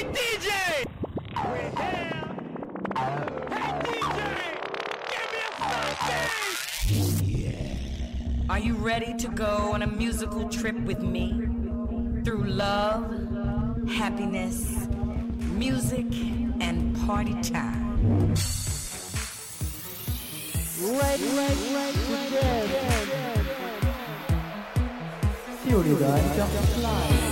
Hey DJ! We're here. Hey DJ! Give me a something! Are you ready to go on a musical trip with me? Through love, happiness, music, and party time. Ready, ready, ready jump fly.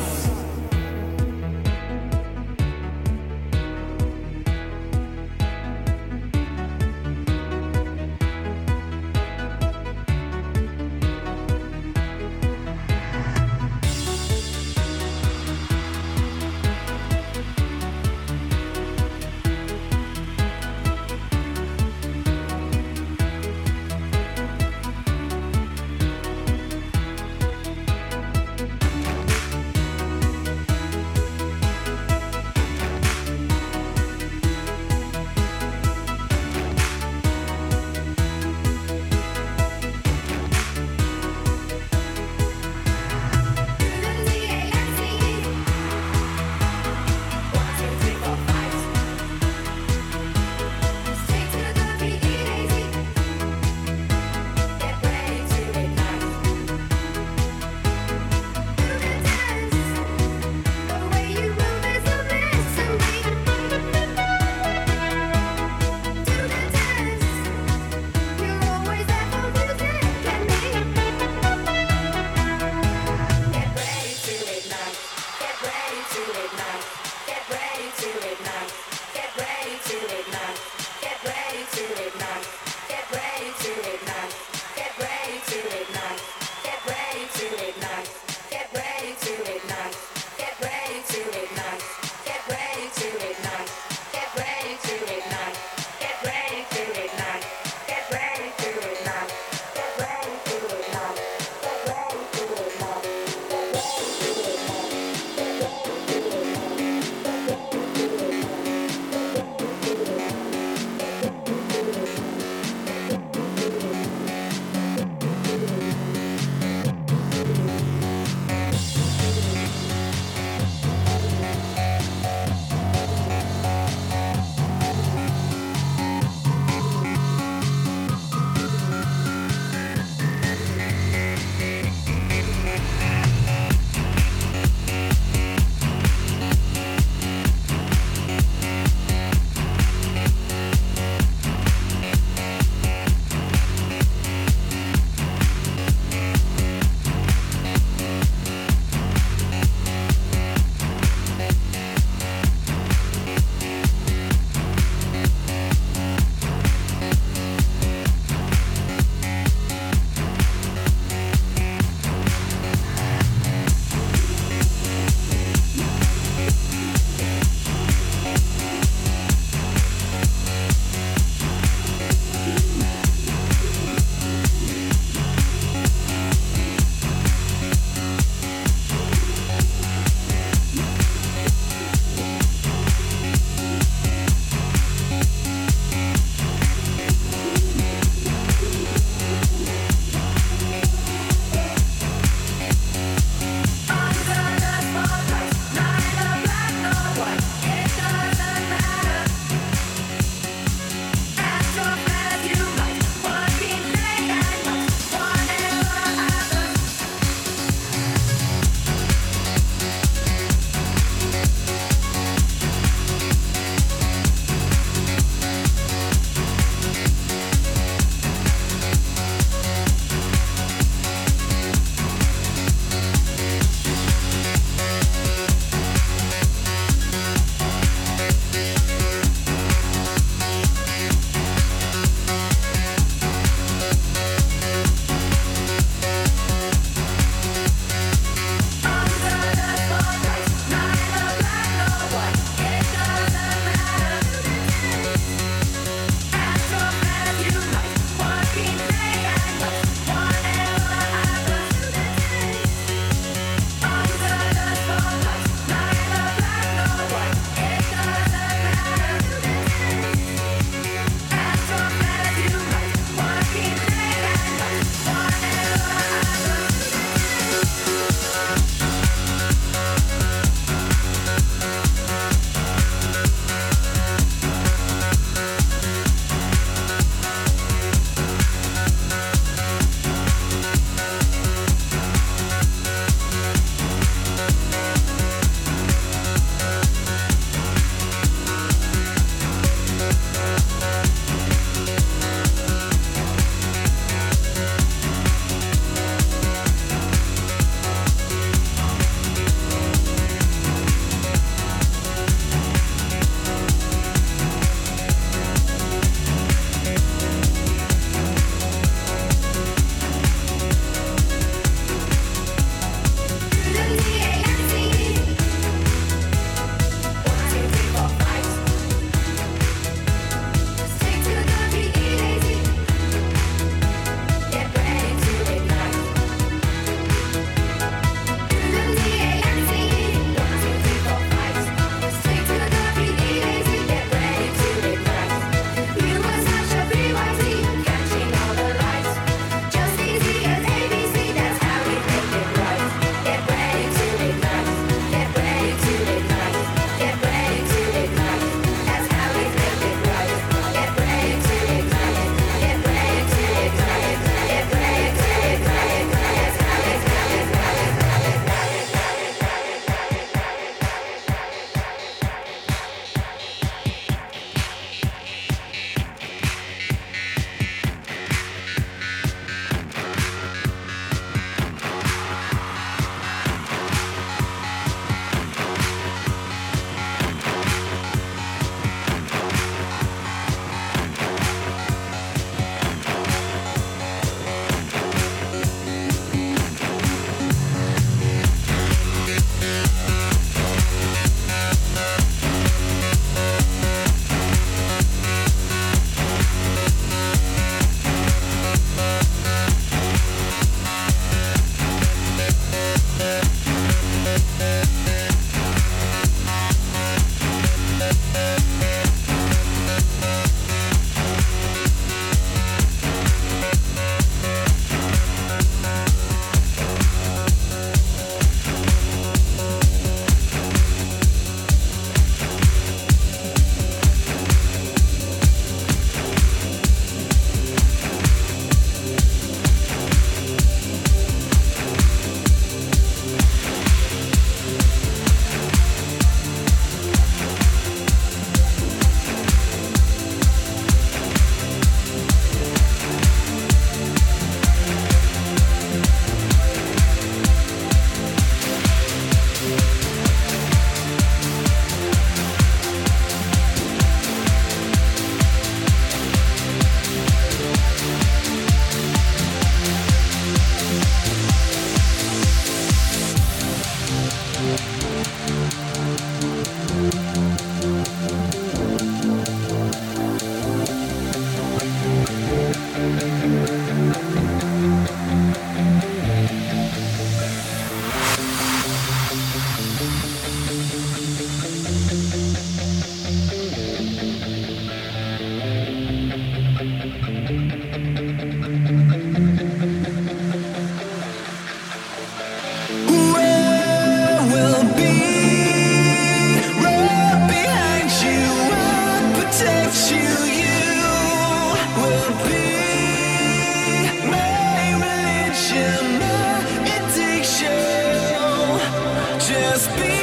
just be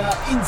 In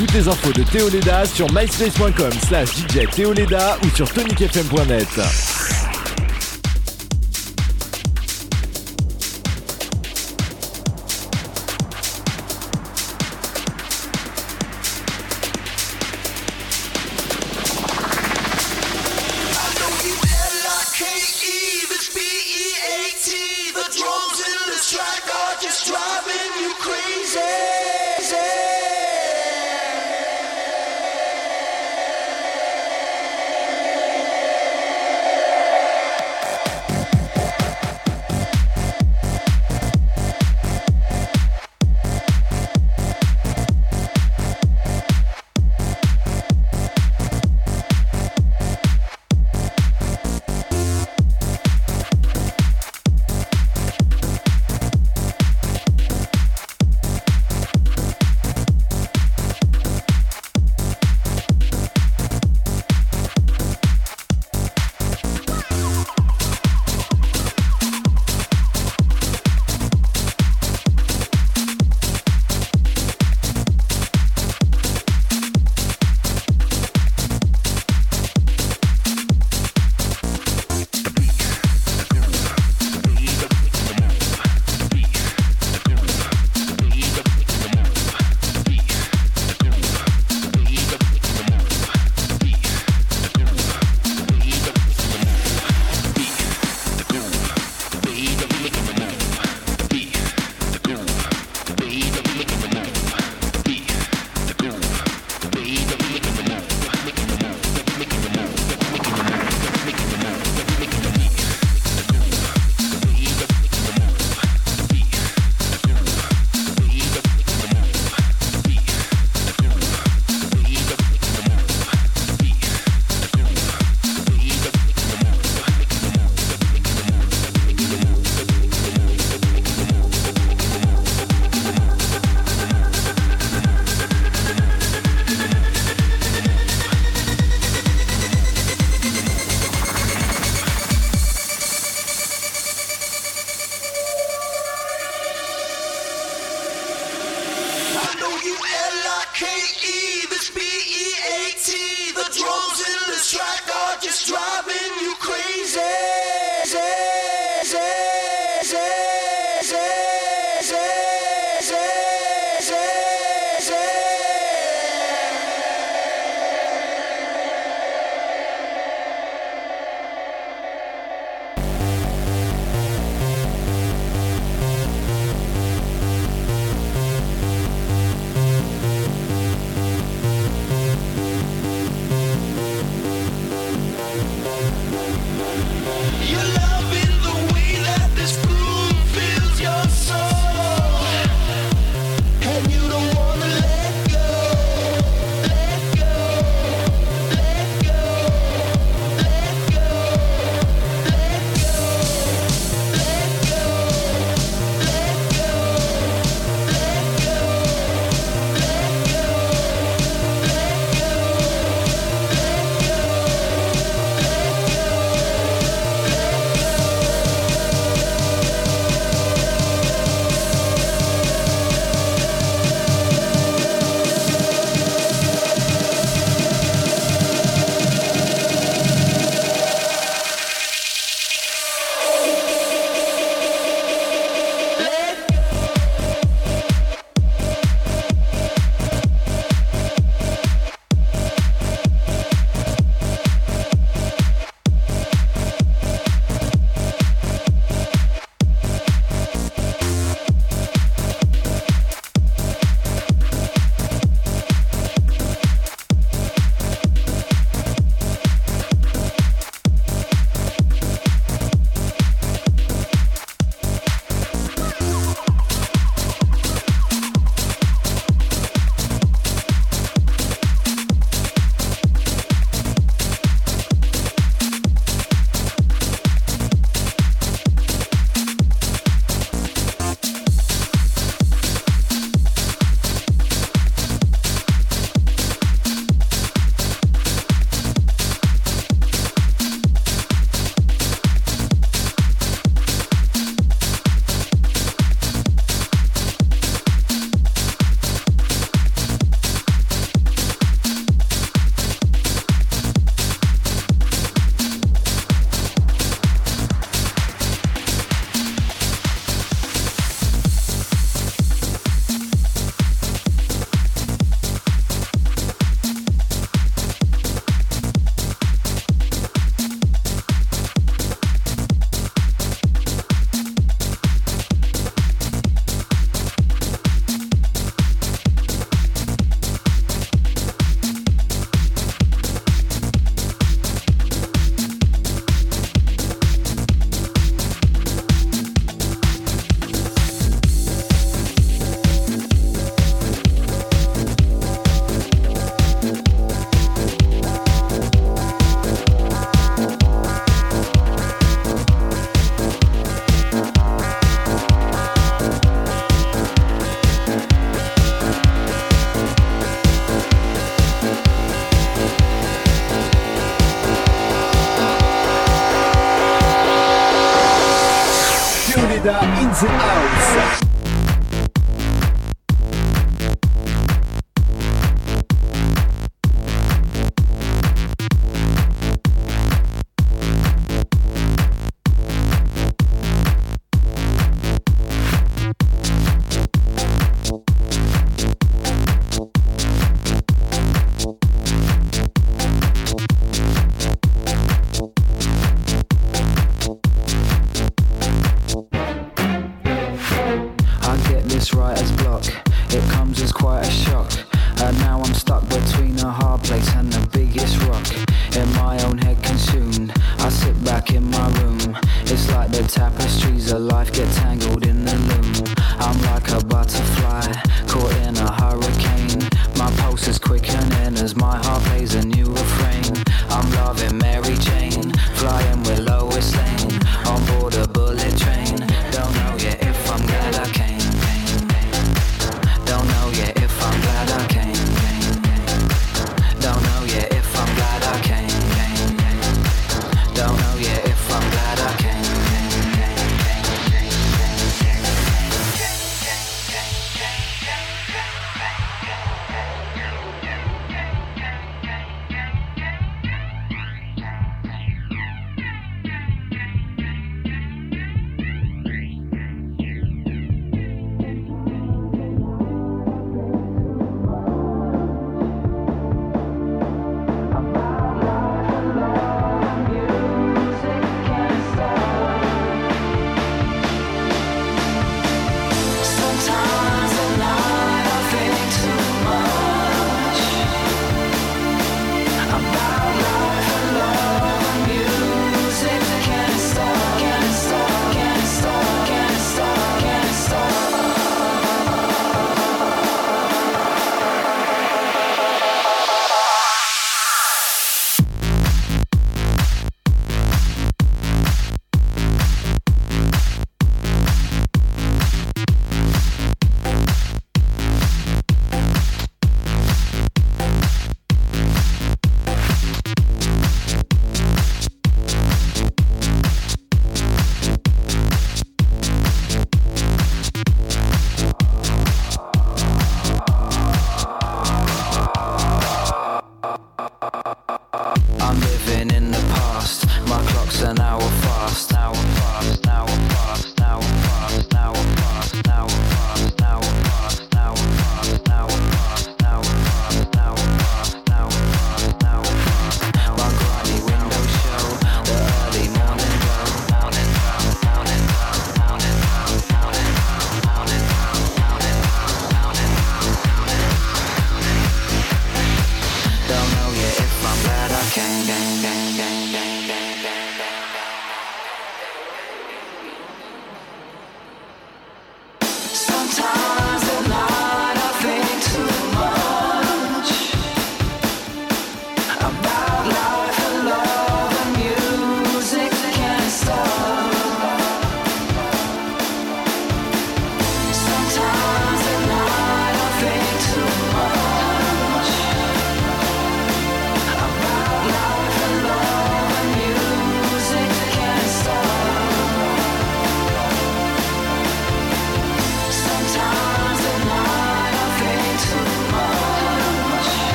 toutes les infos de Théoleda sur myspace.com slash DJ ou sur tonicfm.net. drums in this track are just driving you crazy. Leda in the house.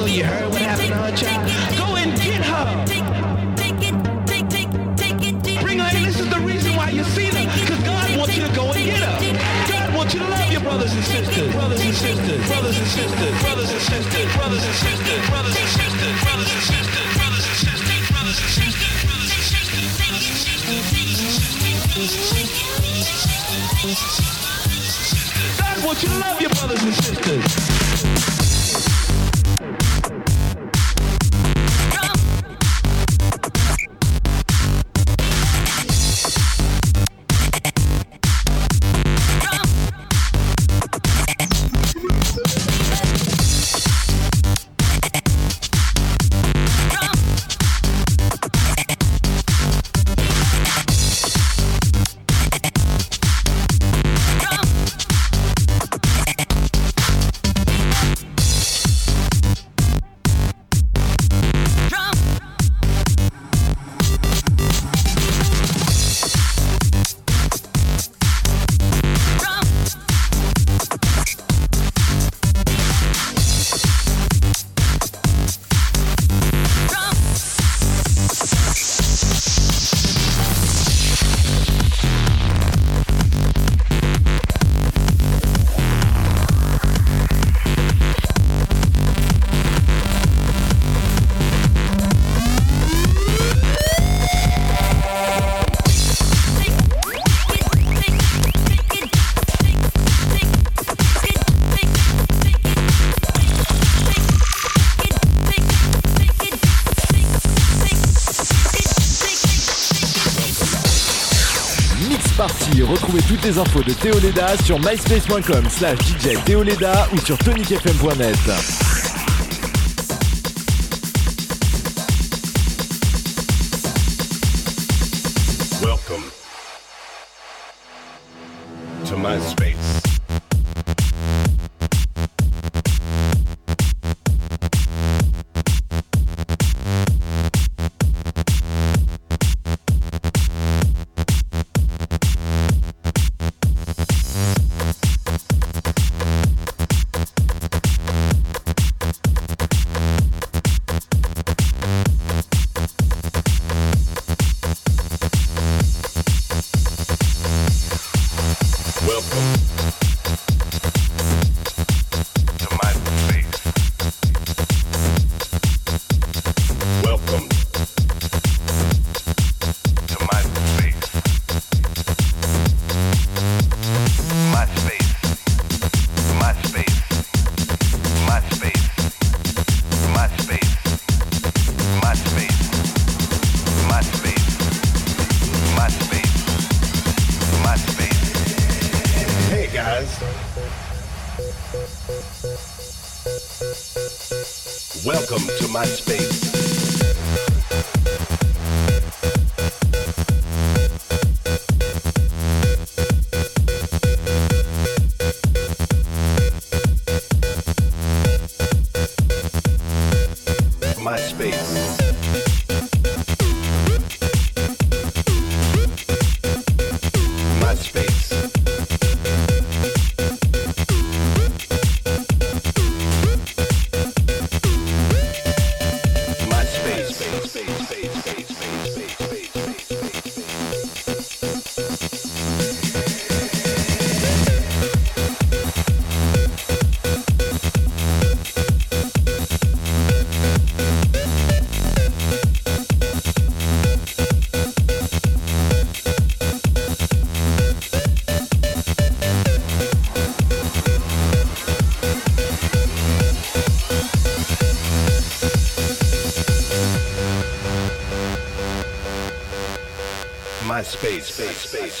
So-and-so you heard what happened to her child. Go and get her. Bring her in. This is the reason why you see them. Because God wants you to go and get her. God wants you to love your brothers and sisters. Brothers and sisters. Brothers and sisters. Brothers and sisters. Brothers and sisters. Brothers and sisters. Brothers and sisters. Brothers and sisters. Brothers and sisters. Brothers and sisters. Brothers and sisters. God wants you to love your brothers and sisters. Les infos de Théo Leda sur myspace.com slash DJ Théo Leda ou sur tonicfm.net.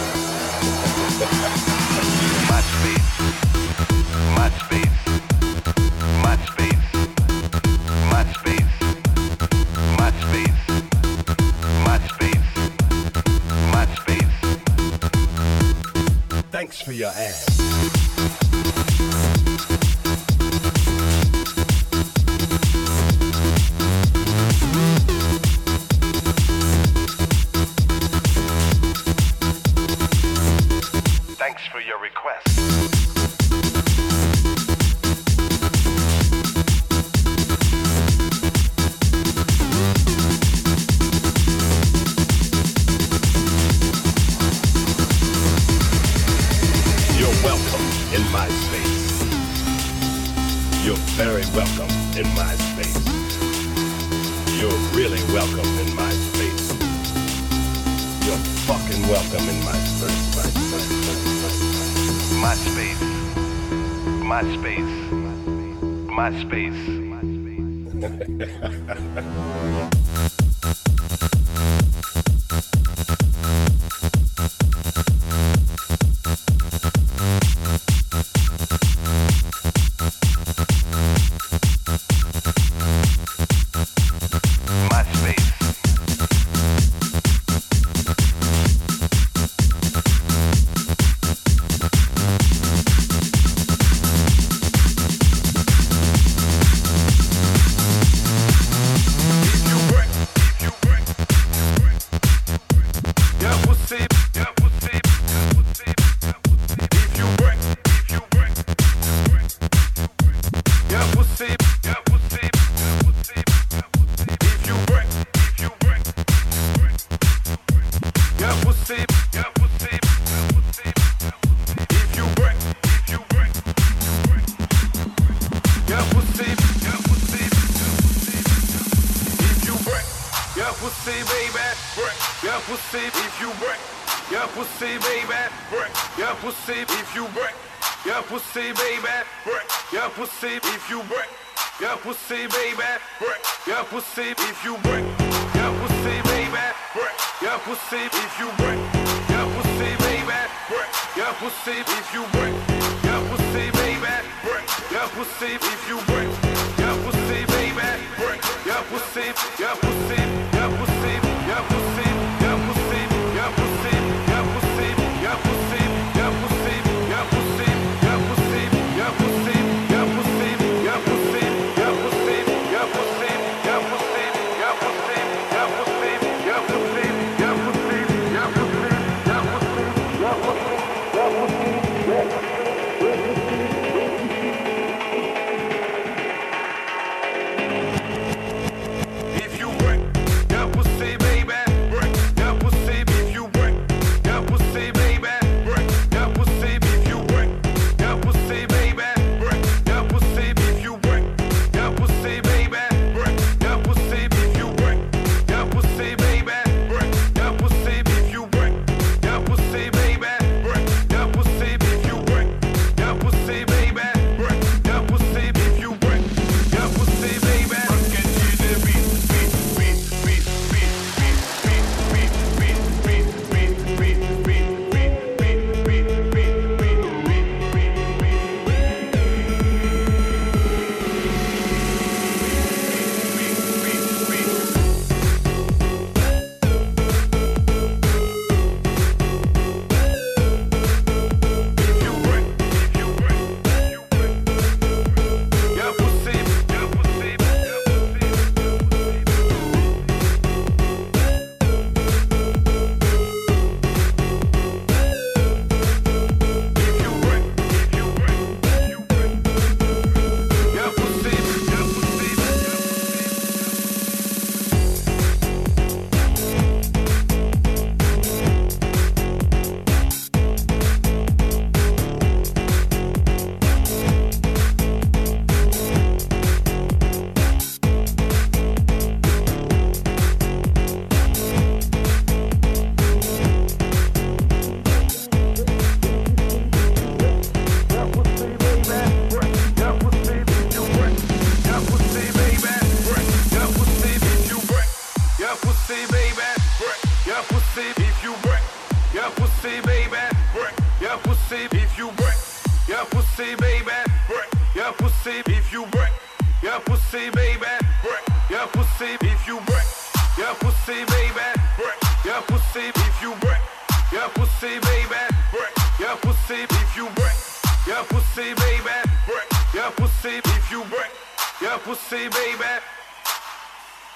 Bye.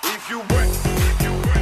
If you wet, if you wet.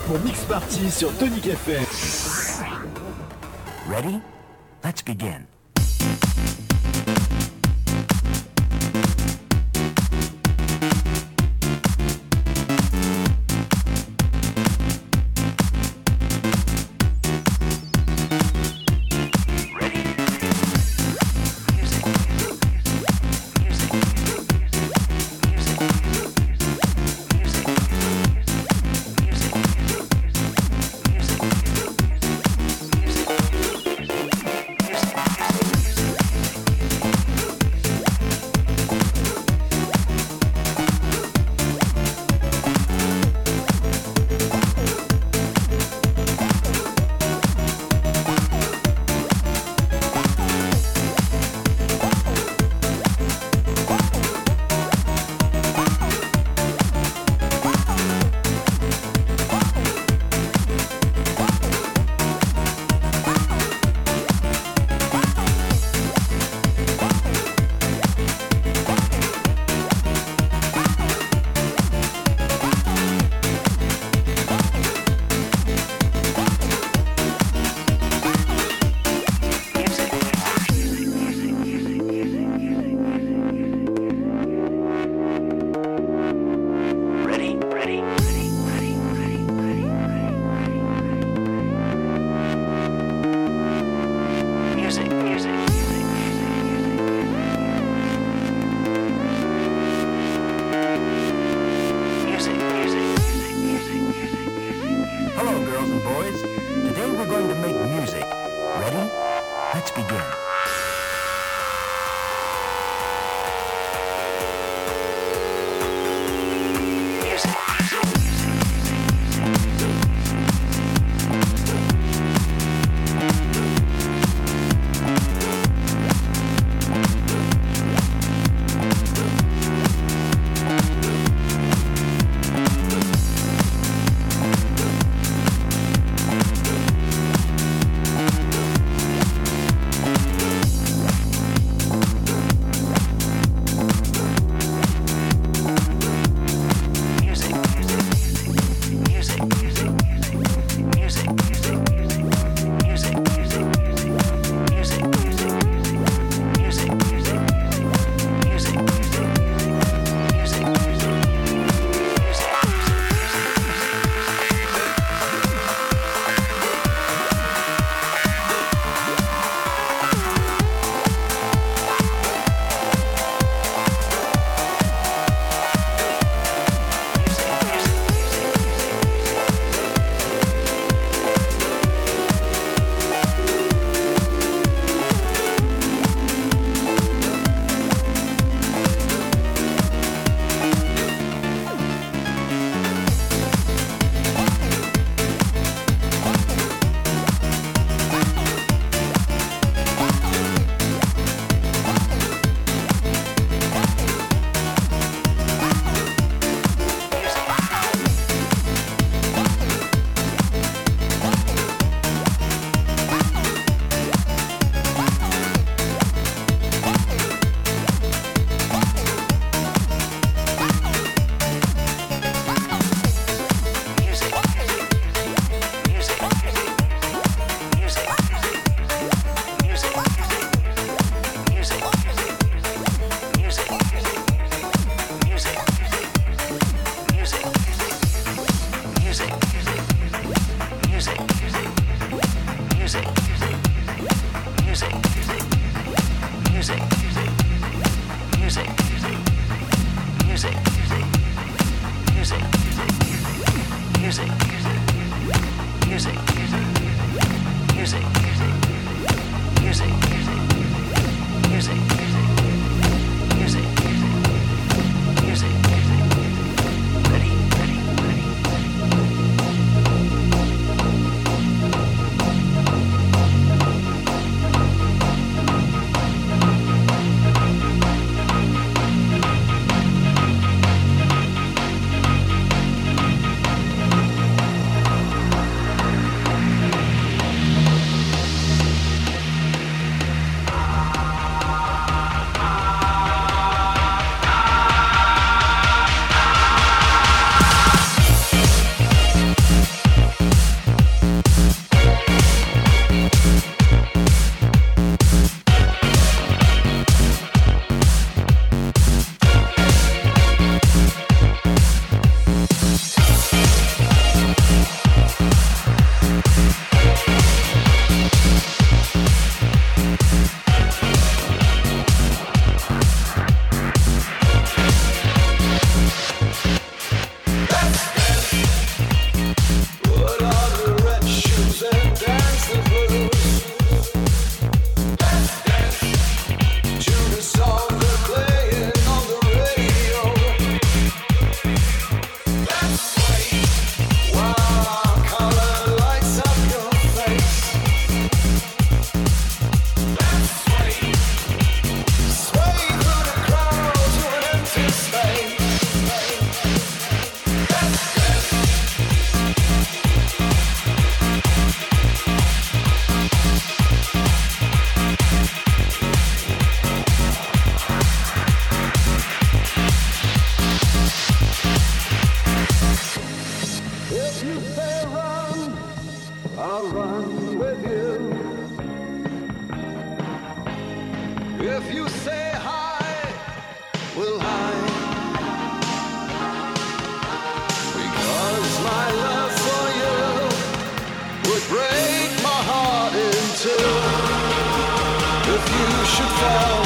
pour Mix Party sur Tonic FM. Ready? If you should fall